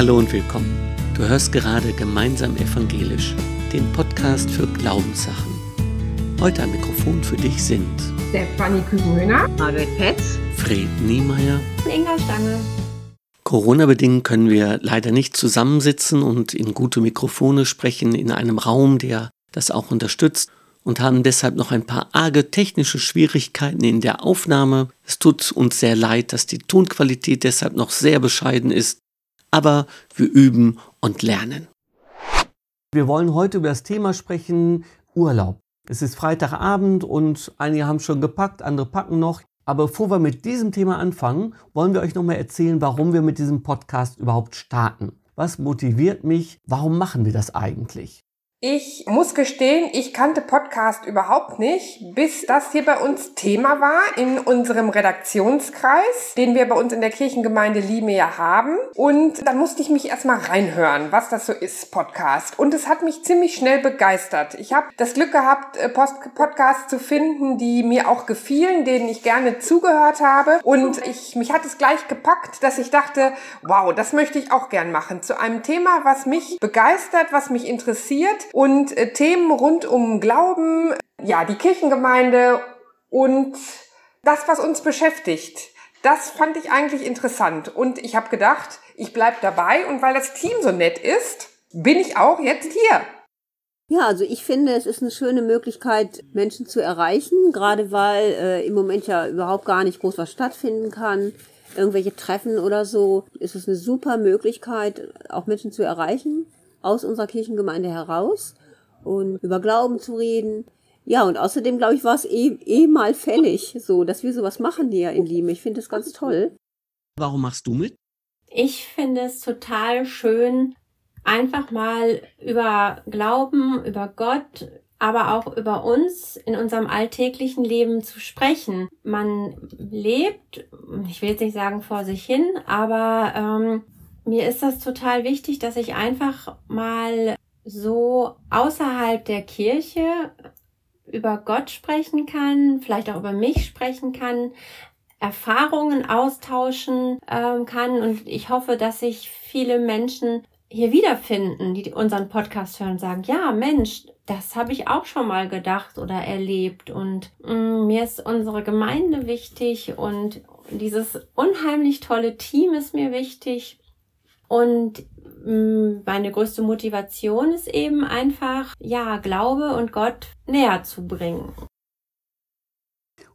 Hallo und willkommen. Du hörst gerade Gemeinsam Evangelisch, den Podcast für Glaubenssachen. Heute am Mikrofon für dich sind Stefanie Kükenhöhner, Margaret Petz, Fred Niemeyer, Inga Stange. Corona-bedingt können wir leider nicht zusammensitzen und in gute Mikrofone sprechen in einem Raum, der das auch unterstützt und haben deshalb noch ein paar arge technische Schwierigkeiten in der Aufnahme. Es tut uns sehr leid, dass die Tonqualität deshalb noch sehr bescheiden ist, aber wir üben und lernen. Wir wollen heute über das Thema sprechen, Urlaub. Es ist Freitagabend und einige haben schon gepackt, andere packen noch. Aber bevor wir mit diesem Thema anfangen, wollen wir euch nochmal erzählen, warum wir mit diesem Podcast überhaupt starten. Was motiviert mich? Warum machen wir das eigentlich? Ich muss gestehen, ich kannte Podcast überhaupt nicht, bis das hier bei uns Thema war in unserem Redaktionskreis, den wir bei uns in der Kirchengemeinde Liemea haben. Und dann musste ich mich erstmal reinhören, was das so ist, Podcast. Und es hat mich ziemlich schnell begeistert. Ich habe das Glück gehabt, äh, Podcasts zu finden, die mir auch gefielen, denen ich gerne zugehört habe. Und ich, mich hat es gleich gepackt, dass ich dachte, wow, das möchte ich auch gern machen. Zu einem Thema, was mich begeistert, was mich interessiert und äh, Themen rund um Glauben, ja, die Kirchengemeinde und das, was uns beschäftigt. Das fand ich eigentlich interessant und ich habe gedacht, ich bleib dabei und weil das Team so nett ist, bin ich auch jetzt hier. Ja, also ich finde, es ist eine schöne Möglichkeit, Menschen zu erreichen, gerade weil äh, im Moment ja überhaupt gar nicht groß was stattfinden kann. Irgendwelche Treffen oder so, ist es eine super Möglichkeit, auch Menschen zu erreichen aus unserer Kirchengemeinde heraus und über Glauben zu reden. Ja, und außerdem, glaube ich, war es eh, eh mal fällig, so, dass wir sowas machen hier in Lieben. Ich finde das ganz toll. Warum machst du mit? Ich finde es total schön, einfach mal über Glauben, über Gott, aber auch über uns in unserem alltäglichen Leben zu sprechen. Man lebt, ich will jetzt nicht sagen vor sich hin, aber ähm, mir ist das total wichtig, dass ich einfach mal so außerhalb der Kirche über Gott sprechen kann, vielleicht auch über mich sprechen kann, Erfahrungen austauschen ähm, kann. Und ich hoffe, dass sich viele Menschen hier wiederfinden, die unseren Podcast hören und sagen, ja, Mensch, das habe ich auch schon mal gedacht oder erlebt. Und mh, mm, mir ist unsere Gemeinde wichtig und dieses unheimlich tolle Team ist mir wichtig und mm, meine größte Motivation ist eben einfach, ja, Glaube und Gott näher zu bringen.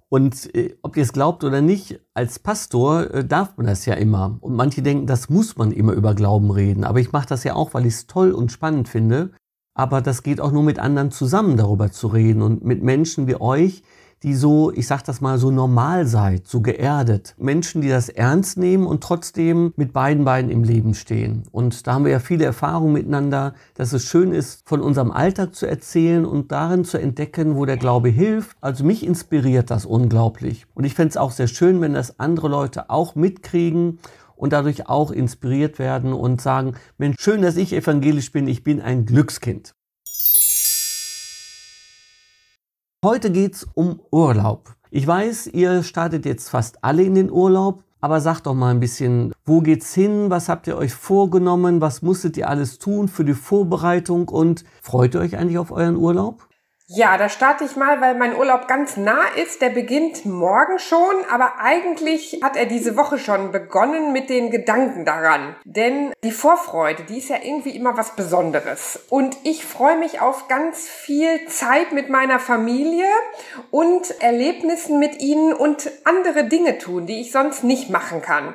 Und äh, ob ihr es glaubt oder nicht, als Pastor äh, darf man das ja immer. Und manche denken, das muss man immer über Glauben reden. Aber ich mache das ja auch, weil ich es toll und spannend finde. Aber das geht auch nur mit anderen zusammen darüber zu reden und mit Menschen wie euch, die so, ich sag das mal, so normal seid, so geerdet. Menschen, die das ernst nehmen und trotzdem mit beiden Beinen im Leben stehen. Und da haben wir ja viele Erfahrungen miteinander, dass es schön ist, von unserem Alltag zu erzählen und darin zu entdecken, wo der Glaube hilft. Also mich inspiriert das unglaublich. Und ich fände es auch sehr schön, wenn das andere Leute auch mitkriegen und dadurch auch inspiriert werden und sagen, Mensch, schön, dass ich evangelisch bin, ich bin ein Glückskind. Heute geht's um Urlaub. Ich weiß, ihr startet jetzt fast alle in den Urlaub, aber sagt doch mal ein bisschen, wo geht's hin? Was habt ihr euch vorgenommen? Was musstet ihr alles tun für die Vorbereitung? Und freut ihr euch eigentlich auf euren Urlaub? Ja, da starte ich mal, weil mein Urlaub ganz nah ist. Der beginnt morgen schon, aber eigentlich hat er diese Woche schon begonnen mit den Gedanken daran. Denn die Vorfreude, die ist ja irgendwie immer was Besonderes. Und ich freue mich auf ganz viel Zeit mit meiner Familie und Erlebnissen mit ihnen und andere Dinge tun, die ich sonst nicht machen kann.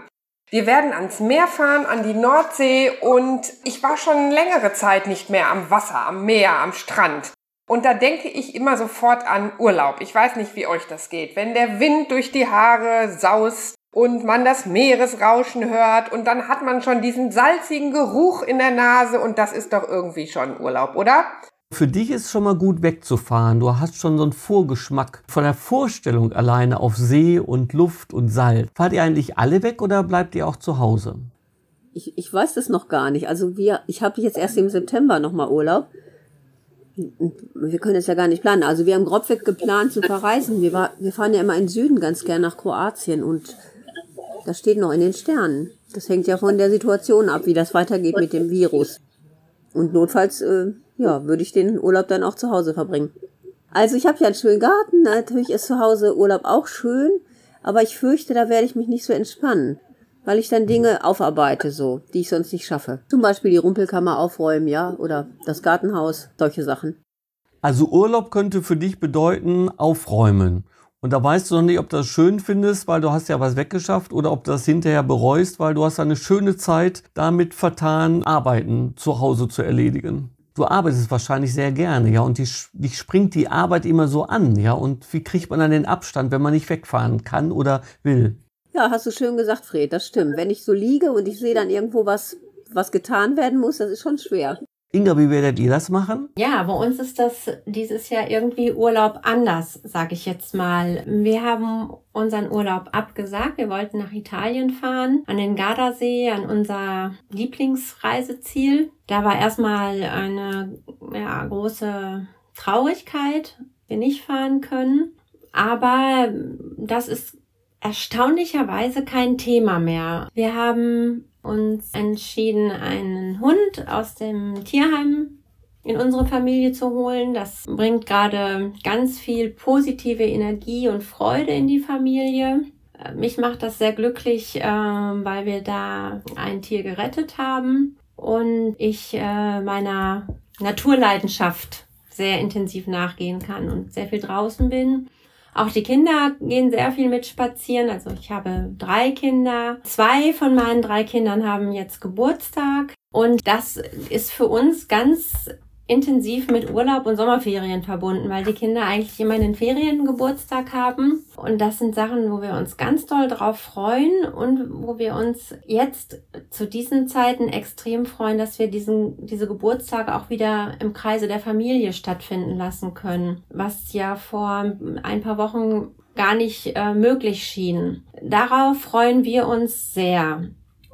Wir werden ans Meer fahren, an die Nordsee und ich war schon längere Zeit nicht mehr am Wasser, am Meer, am Strand. Und da denke ich immer sofort an Urlaub. Ich weiß nicht, wie euch das geht. Wenn der Wind durch die Haare saust und man das Meeresrauschen hört und dann hat man schon diesen salzigen Geruch in der Nase und das ist doch irgendwie schon Urlaub, oder? Für dich ist schon mal gut wegzufahren. Du hast schon so einen Vorgeschmack von der Vorstellung alleine auf See und Luft und Salz. Fahrt ihr eigentlich alle weg oder bleibt ihr auch zu Hause? Ich, ich weiß das noch gar nicht. Also wir, ich habe jetzt erst im September nochmal Urlaub wir können es ja gar nicht planen. Also wir haben grobweg geplant zu verreisen. Wir, war, wir fahren ja immer in den Süden ganz gern nach Kroatien und Das steht noch in den Sternen. Das hängt ja von der Situation ab, wie das weitergeht mit dem Virus. Und notfalls, äh, ja, würde ich den Urlaub dann auch zu Hause verbringen. Also ich habe ja einen schönen Garten, natürlich ist zu Hause Urlaub auch schön, aber ich fürchte, da werde ich mich nicht so entspannen, weil ich dann Dinge aufarbeite, so, die ich sonst nicht schaffe. Zum Beispiel die Rumpelkammer aufräumen, ja, oder das Gartenhaus, solche Sachen. Also Urlaub könnte für dich bedeuten aufräumen. Und da weißt du noch nicht, ob du das schön findest, weil du hast ja was weggeschafft oder ob du das hinterher bereust, weil du hast eine schöne Zeit damit vertan, Arbeiten zu Hause zu erledigen. Du arbeitest wahrscheinlich sehr gerne, ja, und dich, springt die Arbeit immer so an, ja. Und wie kriegt man dann den Abstand, wenn man nicht wegfahren kann oder will? Ja, hast du schön gesagt, Fred, das stimmt. Wenn ich so liege und ich sehe dann irgendwo was, was getan werden muss, das ist schon schwer. Inga, wie werdet ihr das machen? Ja, bei uns ist das dieses Jahr irgendwie Urlaub anders, sage ich jetzt mal. Wir haben unseren Urlaub abgesagt. Wir wollten nach Italien fahren, an den Gardasee, an unser Lieblingsreiseziel. Da war erstmal eine ja, große Traurigkeit, wir nicht fahren können. Aber das ist erstaunlicherweise kein Thema mehr. Wir haben uns entschieden, einen Hund aus dem Tierheim in unsere Familie zu holen. Das bringt gerade ganz viel positive Energie und Freude in die Familie. Äh, mich macht das sehr glücklich, äh, weil wir da ein Tier gerettet haben und ich äh, meiner Naturleidenschaft sehr intensiv nachgehen kann und sehr viel draußen bin. Auch die Kinder gehen sehr viel mit spazieren. Also ich habe drei Kinder. Zwei von meinen drei Kindern haben jetzt Geburtstag. Und das ist für uns ganz intensiv mit Urlaub und Sommerferien verbunden, weil die Kinder eigentlich immer in den Ferien Geburtstag haben. Und das sind Sachen, wo wir uns ganz doll drauf freuen und wo wir uns jetzt zu diesen Zeiten extrem freuen, dass wir diesen, diese Geburtstage auch wieder im Kreise der Familie stattfinden lassen können, was ja vor ein paar Wochen gar nicht äh, möglich schien. Darauf freuen wir uns sehr.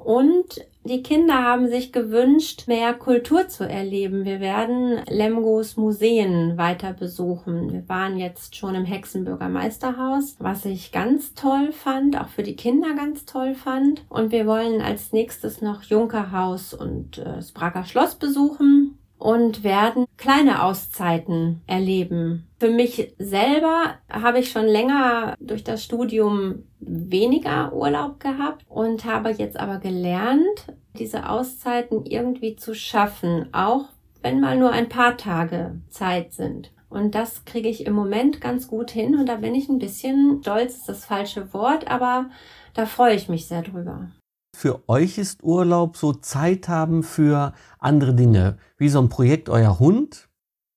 Und die Kinder haben sich gewünscht, mehr Kultur zu erleben. Wir werden Lemgos Museen weiter besuchen. Wir waren jetzt schon im Hexenbürger Meisterhaus, was ich ganz toll fand, auch für die Kinder ganz toll fand. Und wir wollen als nächstes noch Junkerhaus und äh, das Schloss besuchen und werden kleine Auszeiten erleben. Für mich selber habe ich schon länger durch das Studium weniger Urlaub gehabt und habe jetzt aber gelernt, diese Auszeiten irgendwie zu schaffen, auch wenn mal nur ein paar Tage Zeit sind. Und das kriege ich im Moment ganz gut hin und da bin ich ein bisschen stolz, ist das falsche Wort, aber da freue ich mich sehr drüber für euch ist Urlaub so Zeit haben für andere Dinge, wie so ein Projekt Euer Hund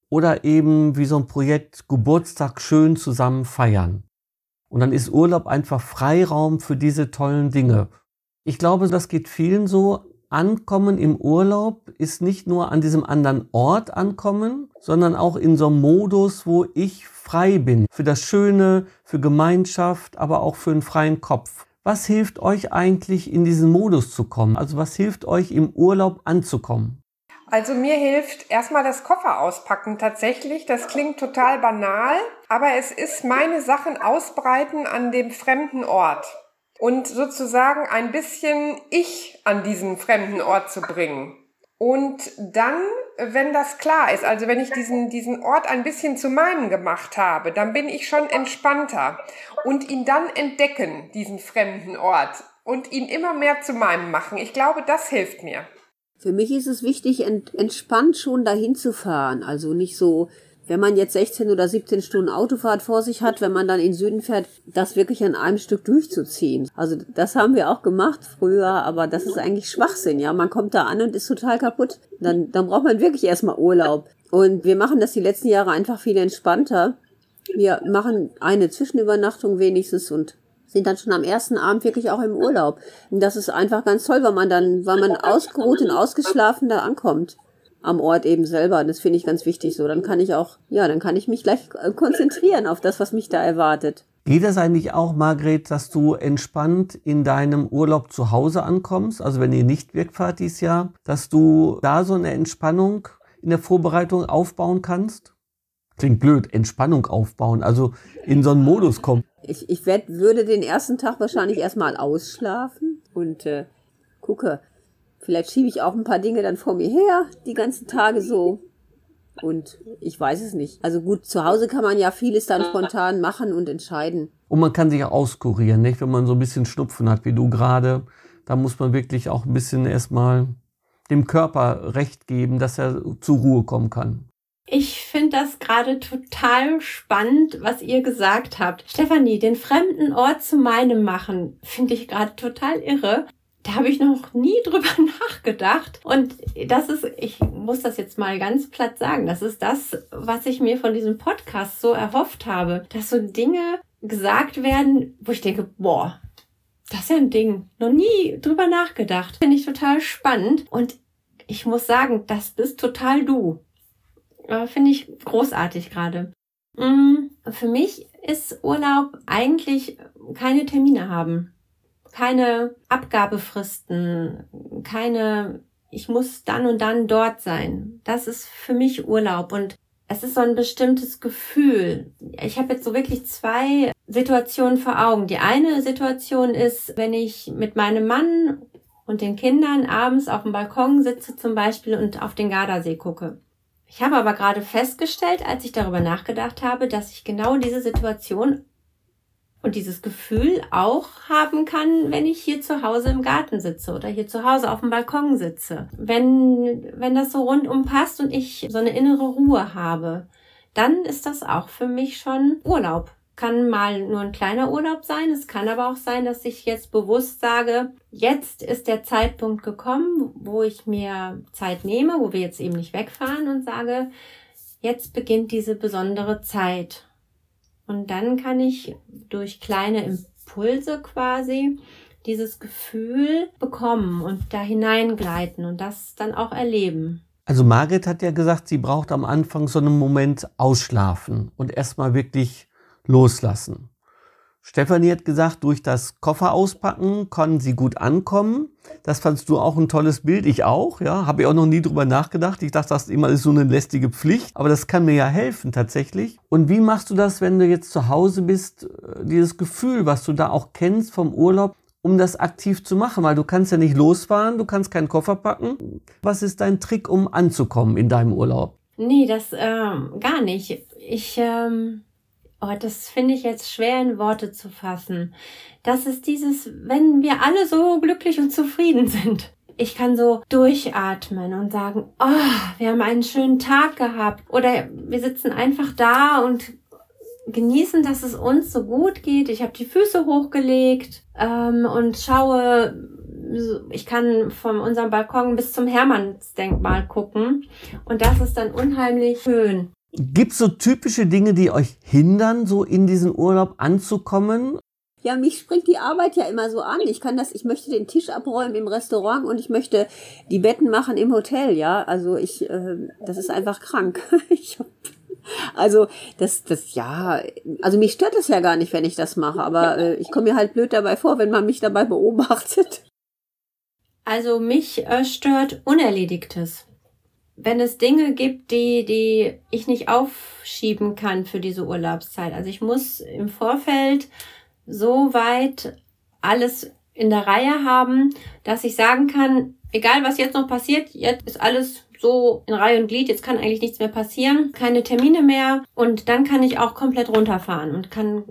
oder eben wie so ein Projekt Geburtstag schön zusammen feiern. Und dann ist Urlaub einfach Freiraum für diese tollen Dinge. Ich glaube, das geht vielen so. Ankommen im Urlaub ist nicht nur an diesem anderen Ort ankommen, sondern auch in so einem Modus, wo ich frei bin. Für das Schöne, für Gemeinschaft, aber auch für einen freien Kopf. Was hilft euch eigentlich in diesen Modus zu kommen? Also was hilft euch im Urlaub anzukommen? Also mir hilft erstmal das Koffer auspacken tatsächlich. Das klingt total banal, aber es ist meine Sachen ausbreiten an dem fremden Ort und sozusagen ein bisschen ich an diesen fremden Ort zu bringen. Und dann, wenn das klar ist, also wenn ich diesen, diesen Ort ein bisschen zu meinem gemacht habe, dann bin ich schon entspannter und ihn dann entdecken, diesen fremden Ort und ihn immer mehr zu meinem machen. Ich glaube, das hilft mir. Für mich ist es wichtig, ent entspannt schon dahin zu fahren. Also nicht so wenn man jetzt 16 oder 17 Stunden Autofahrt vor sich hat, wenn man dann in Süden fährt, das wirklich an einem Stück durchzuziehen. Also das haben wir auch gemacht früher, aber das ist eigentlich Schwachsinn, ja. Man kommt da an und ist total kaputt. Dann, dann braucht man wirklich erstmal Urlaub. Und wir machen das die letzten Jahre einfach viel entspannter. Wir machen eine Zwischenübernachtung wenigstens und sind dann schon am ersten Abend wirklich auch im Urlaub. Und das ist einfach ganz toll, weil man dann, weil man ausgeruht und ausgeschlafen da ankommt am Ort eben selber. Das finde ich ganz wichtig so. Dann kann ich auch, ja, dann kann ich mich gleich äh, konzentrieren auf das, was mich da erwartet. Geht das eigentlich auch, Margret, dass du entspannt in deinem Urlaub zu Hause ankommst? Also wenn ihr nicht wegfahrt dieses Jahr, dass du da so eine Entspannung in der Vorbereitung aufbauen kannst? Klingt blöd, Entspannung aufbauen, also in so einen Modus kommen. Ich, ich werd, würde den ersten Tag wahrscheinlich erstmal ausschlafen und äh, gucke, vielleicht schiebe ich auch ein paar Dinge dann vor mir her, die ganzen Tage so. Und ich weiß es nicht. Also gut, zu Hause kann man ja vieles dann spontan machen und entscheiden. Und man kann sich auch auskurieren, nicht? Wenn man so ein bisschen Schnupfen hat, wie du gerade, da muss man wirklich auch ein bisschen erstmal dem Körper Recht geben, dass er zur Ruhe kommen kann. Ich finde das gerade total spannend, was ihr gesagt habt. Stefanie, den fremden Ort zu meinem machen, finde ich gerade total irre. Da habe ich noch nie drüber nachgedacht. Und das ist, ich muss das jetzt mal ganz platt sagen, das ist das, was ich mir von diesem Podcast so erhofft habe. Dass so Dinge gesagt werden, wo ich denke, boah, das ist ja ein Ding. Noch nie drüber nachgedacht. Finde ich total spannend. Und ich muss sagen, das bist total du. Finde ich großartig gerade. Mm, für mich ist Urlaub eigentlich keine Termine haben. Keine Abgabefristen, keine, ich muss dann und dann dort sein. Das ist für mich Urlaub und es ist so ein bestimmtes Gefühl. Ich habe jetzt so wirklich zwei Situationen vor Augen. Die eine Situation ist, wenn ich mit meinem Mann und den Kindern abends auf dem Balkon sitze zum Beispiel und auf den Gardasee gucke. Ich habe aber gerade festgestellt, als ich darüber nachgedacht habe, dass ich genau diese Situation und dieses Gefühl auch haben kann, wenn ich hier zu Hause im Garten sitze oder hier zu Hause auf dem Balkon sitze. Wenn, wenn das so rundum passt und ich so eine innere Ruhe habe, dann ist das auch für mich schon Urlaub. Kann mal nur ein kleiner Urlaub sein. Es kann aber auch sein, dass ich jetzt bewusst sage, jetzt ist der Zeitpunkt gekommen, wo ich mir Zeit nehme, wo wir jetzt eben nicht wegfahren und sage, jetzt beginnt diese besondere Zeit. Und dann kann ich durch kleine Impulse quasi dieses Gefühl bekommen und da hineingleiten und das dann auch erleben. Also Margret hat ja gesagt, sie braucht am Anfang so einen Moment ausschlafen und erstmal wirklich loslassen. Stefanie hat gesagt, durch das Koffer auspacken können sie gut ankommen. Das fandst du auch ein tolles Bild, ich auch, ja, habe ich auch noch nie drüber nachgedacht. Ich dachte, das ist immer so eine lästige Pflicht, aber das kann mir ja helfen tatsächlich. Und wie machst du das, wenn du jetzt zu Hause bist, äh, dieses Gefühl, was du da auch kennst vom Urlaub, um das aktiv zu machen, weil du kannst ja nicht losfahren, du kannst keinen Koffer packen. Was ist dein Trick, um anzukommen in deinem Urlaub? Nee, das ähm, gar nicht. Ich ähm, Oh, das finde ich jetzt schwer in Worte zu fassen. Das ist dieses, wenn wir alle so glücklich und zufrieden sind. Ich kann so durchatmen und sagen, oh, wir haben einen schönen Tag gehabt. Oder wir sitzen einfach da und genießen, dass es uns so gut geht. Ich habe die Füße hochgelegt ähm, und schaue, ich kann von unserem Balkon bis zum Hermannsdenkmal gucken. Und das ist dann unheimlich schön. Gibt es so typische Dinge, die euch hindern, so in diesen Urlaub anzukommen? Ja, mich springt die Arbeit ja immer so an. Ich kann das, ich möchte den Tisch abräumen im Restaurant und ich möchte die Betten machen im Hotel, ja. Also ich, äh, das ist einfach krank. ich hab, also das, das, ja, also mich stört das ja gar nicht, wenn ich das mache, aber äh, ich komme mir halt blöd dabei vor, wenn man mich dabei beobachtet. Also mich äh, stört Unerledigtes wenn es Dinge gibt, die, die ich nicht aufschieben kann für diese Urlaubszeit. Also ich muss im Vorfeld so weit alles in der Reihe haben, dass ich sagen kann, egal was jetzt noch passiert, jetzt ist alles so in Reihe und Glied, jetzt kann eigentlich nichts mehr passieren, keine Termine mehr und dann kann ich auch komplett runterfahren und kann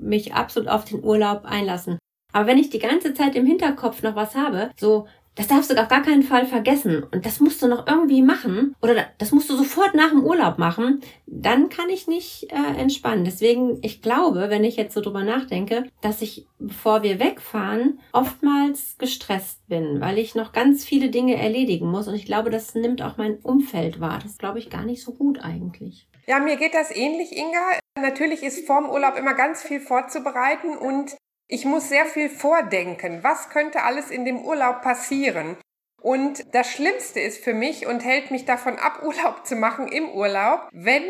mich absolut auf den Urlaub einlassen. Aber wenn ich die ganze Zeit im Hinterkopf noch was habe, so das darfst du auf gar keinen Fall vergessen. Und das musst du noch irgendwie machen. Oder das musst du sofort nach dem Urlaub machen. Dann kann ich nicht äh, entspannen. Deswegen, ich glaube, wenn ich jetzt so drüber nachdenke, dass ich, bevor wir wegfahren, oftmals gestresst bin, weil ich noch ganz viele Dinge erledigen muss. Und ich glaube, das nimmt auch mein Umfeld wahr. Das glaube ich gar nicht so gut eigentlich. Ja, mir geht das ähnlich, Inga. Natürlich ist vorm Urlaub immer ganz viel vorzubereiten und ich muss sehr viel vordenken. Was könnte alles in dem Urlaub passieren? Und das Schlimmste ist für mich und hält mich davon ab, Urlaub zu machen im Urlaub, wenn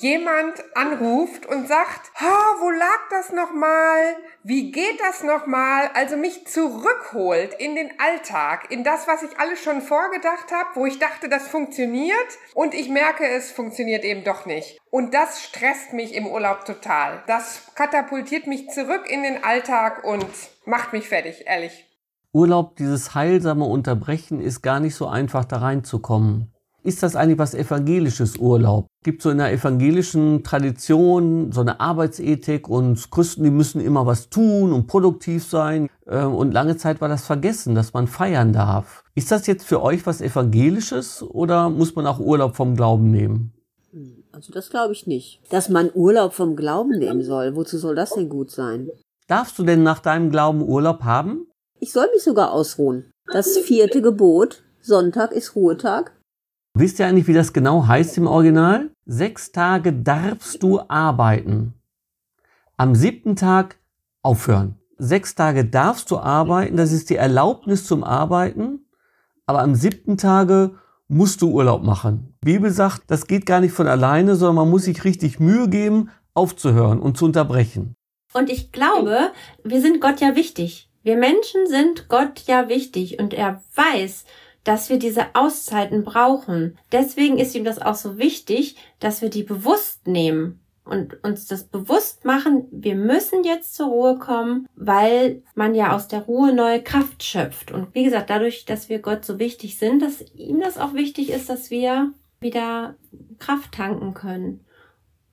jemand anruft und sagt, ha, wo lag das nochmal? Wie geht das nochmal? Also mich zurückholt in den Alltag, in das, was ich alles schon vorgedacht habe, wo ich dachte, das funktioniert und ich merke, es funktioniert eben doch nicht. Und das stresst mich im Urlaub total. Das katapultiert mich zurück in den Alltag und macht mich fertig, ehrlich. Urlaub, dieses heilsame Unterbrechen, ist gar nicht so einfach da reinzukommen. Ist das eigentlich was evangelisches Urlaub? Gibt so in der evangelischen Tradition so eine Arbeitsethik und Christen, die müssen immer was tun und produktiv sein. Ähm, und lange Zeit war das vergessen, dass man feiern darf. Ist das jetzt für euch was evangelisches oder muss man auch Urlaub vom Glauben nehmen? Also das glaube ich nicht. Dass man Urlaub vom Glauben nehmen soll, wozu soll das denn gut sein? Darfst du denn nach deinem Glauben Urlaub haben? Ich soll mich sogar ausruhen. Das vierte Gebot, Sonntag ist Ruhetag, Wisst ihr eigentlich, wie das genau heißt im Original? Sechs Tage darfst du arbeiten. Am siebten Tag aufhören. Sechs Tage darfst du arbeiten, das ist die Erlaubnis zum Arbeiten, aber am siebten Tage musst du Urlaub machen. Die Bibel sagt, das geht gar nicht von alleine, sondern man muss sich richtig Mühe geben, aufzuhören und zu unterbrechen. Und ich glaube, wir sind Gott ja wichtig. Wir Menschen sind Gott ja wichtig und er weiß, dass wir diese Auszeiten brauchen. Deswegen ist ihm das auch so wichtig, dass wir die bewusst nehmen und uns das bewusst machen, wir müssen jetzt zur Ruhe kommen, weil man ja aus der Ruhe neue Kraft schöpft. Und wie gesagt, dadurch, dass wir Gott so wichtig sind, dass ihm das auch wichtig ist, dass wir wieder Kraft tanken können.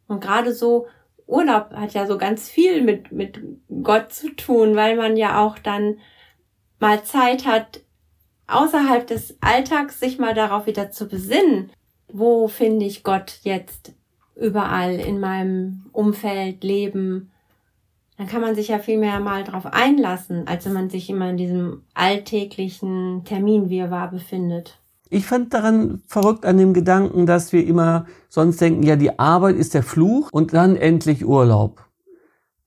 Und gerade so Urlaub hat ja so ganz viel mit, mit Gott zu tun, weil man ja auch dann mal Zeit hat, außerhalb des Alltags sich mal darauf wieder zu besinnen, wo finde ich Gott jetzt überall in meinem Umfeld, Leben, dann kann man sich ja viel mehr mal darauf einlassen, als wenn man sich immer in diesem alltäglichen Terminwirrwarr befindet. Ich fand daran verrückt an dem Gedanken, dass wir immer sonst denken, ja, die Arbeit ist der Fluch und dann endlich Urlaub.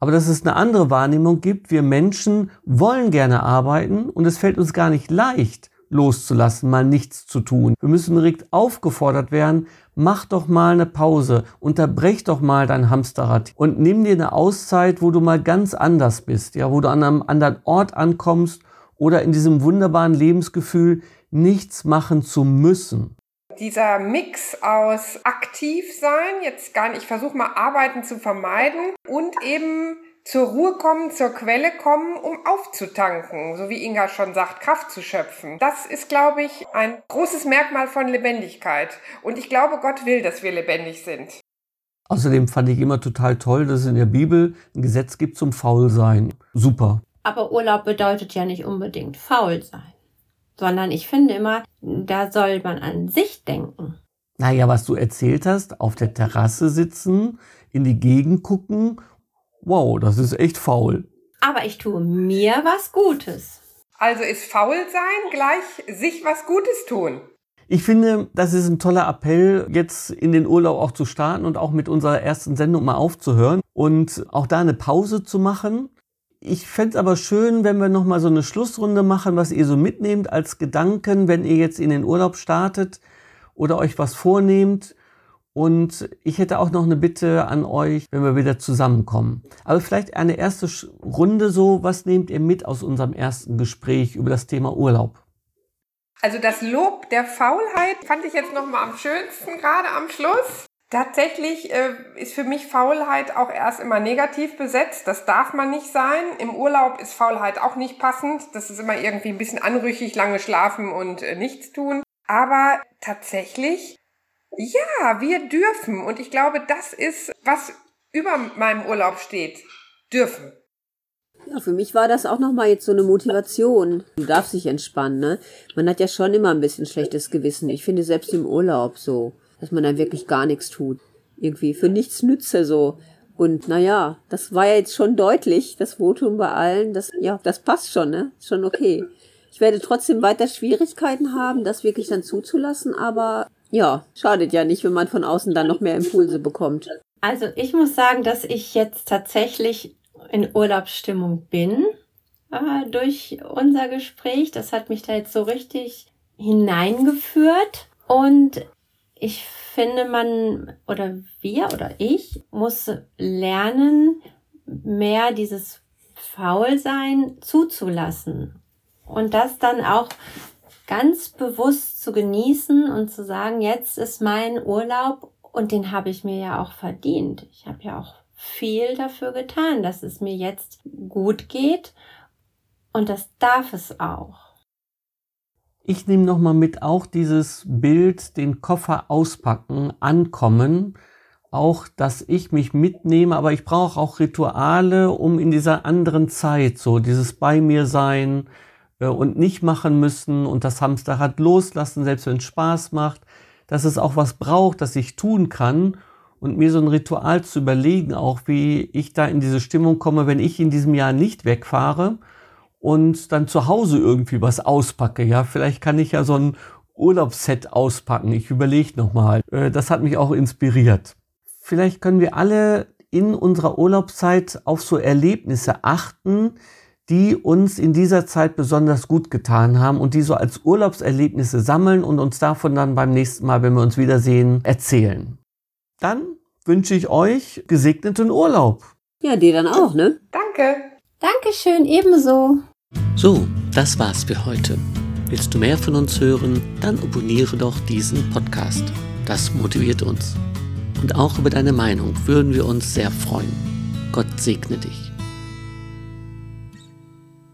Aber dass es eine andere Wahrnehmung gibt, wir Menschen wollen gerne arbeiten und es fällt uns gar nicht leicht, loszulassen, mal nichts zu tun. Wir müssen direkt aufgefordert werden, mach doch mal eine Pause, unterbrech doch mal dein Hamsterrad und nimm dir eine Auszeit, wo du mal ganz anders bist, ja, wo du an einem anderen Ort ankommst oder in diesem wunderbaren Lebensgefühl, nichts machen zu müssen. Dieser Mix aus aktiv sein, jetzt gar nicht, ich versuche mal Arbeiten zu vermeiden und eben zur Ruhe kommen, zur Quelle kommen, um aufzutanken, so wie Inga schon sagt, Kraft zu schöpfen. Das ist, glaube ich, ein großes Merkmal von Lebendigkeit. Und ich glaube, Gott will, dass wir lebendig sind. Außerdem fand ich immer total toll, dass es in der Bibel ein Gesetz gibt zum Faulsein. Super. Aber Urlaub bedeutet ja nicht unbedingt faul sein, sondern ich finde immer, da soll man an sich denken. Naja, was du erzählt hast, auf der Terrasse sitzen, in die Gegend gucken Wow, das ist echt faul. Aber ich tue mir was Gutes. Also ist faul sein gleich sich was Gutes tun. Ich finde, das ist ein toller Appell, jetzt in den Urlaub auch zu starten und auch mit unserer ersten Sendung mal aufzuhören und auch da eine Pause zu machen. Ich fände es aber schön, wenn wir nochmal so eine Schlussrunde machen, was ihr so mitnehmt als Gedanken, wenn ihr jetzt in den Urlaub startet oder euch was vornehmt und ich hätte auch noch eine Bitte an euch, wenn wir wieder zusammenkommen. Aber vielleicht eine erste Runde so, was nehmt ihr mit aus unserem ersten Gespräch über das Thema Urlaub? Also das Lob der Faulheit fand ich jetzt noch mal am schönsten gerade am Schluss. Tatsächlich äh, ist für mich Faulheit auch erst immer negativ besetzt. Das darf man nicht sein. Im Urlaub ist Faulheit auch nicht passend. Das ist immer irgendwie ein bisschen anrüchig, lange schlafen und äh, nichts tun. Aber tatsächlich ja, wir dürfen. Und ich glaube, das ist, was über meinem Urlaub steht. Dürfen. Ja, für mich war das auch nochmal jetzt so eine Motivation. Du darfst dich entspannen, ne? Man hat ja schon immer ein bisschen schlechtes Gewissen. Ich finde selbst im Urlaub so, dass man dann wirklich gar nichts tut. Irgendwie für nichts nütze so. Und naja, das war ja jetzt schon deutlich, das Votum bei allen, das, ja, das passt schon, ne? Ist schon okay. Ich werde trotzdem weiter Schwierigkeiten haben, das wirklich dann zuzulassen, aber ja, schadet ja nicht, wenn man von außen dann noch mehr Impulse bekommt. Also ich muss sagen, dass ich jetzt tatsächlich in Urlaubsstimmung bin äh, durch unser Gespräch. Das hat mich da jetzt so richtig hineingeführt. Und ich finde, man oder wir oder ich muss lernen, mehr dieses Faulsein zuzulassen und das dann auch ganz bewusst zu genießen und zu sagen, jetzt ist mein Urlaub und den habe ich mir ja auch verdient. Ich habe ja auch viel dafür getan, dass es mir jetzt gut geht und das darf es auch. Ich nehme noch mal mit auch dieses Bild, den Koffer auspacken, ankommen, auch, dass ich mich mitnehme, aber ich brauche auch Rituale, um in dieser anderen Zeit so dieses bei mir sein und nicht machen müssen und das Hamsterrad loslassen, selbst wenn es Spaß macht, dass es auch was braucht, das ich tun kann und mir so ein Ritual zu überlegen, auch wie ich da in diese Stimmung komme, wenn ich in diesem Jahr nicht wegfahre und dann zu Hause irgendwie was auspacke. Ja, vielleicht kann ich ja so ein Urlaubsset auspacken. Ich überlege nochmal. Äh, das hat mich auch inspiriert vielleicht können wir alle in unserer Urlaubszeit auf so Erlebnisse achten, die uns in dieser Zeit besonders gut getan haben und die so als Urlaubserlebnisse sammeln und uns davon dann beim nächsten Mal, wenn wir uns wiedersehen, erzählen. Dann wünsche ich euch gesegneten Urlaub. Ja, dir dann auch, ne? Danke. Dankeschön, ebenso. So, das war's für heute. Willst du mehr von uns hören? Dann abonniere doch diesen Podcast. Das motiviert uns und auch über deine Meinung würden wir uns sehr freuen. Gott segne dich.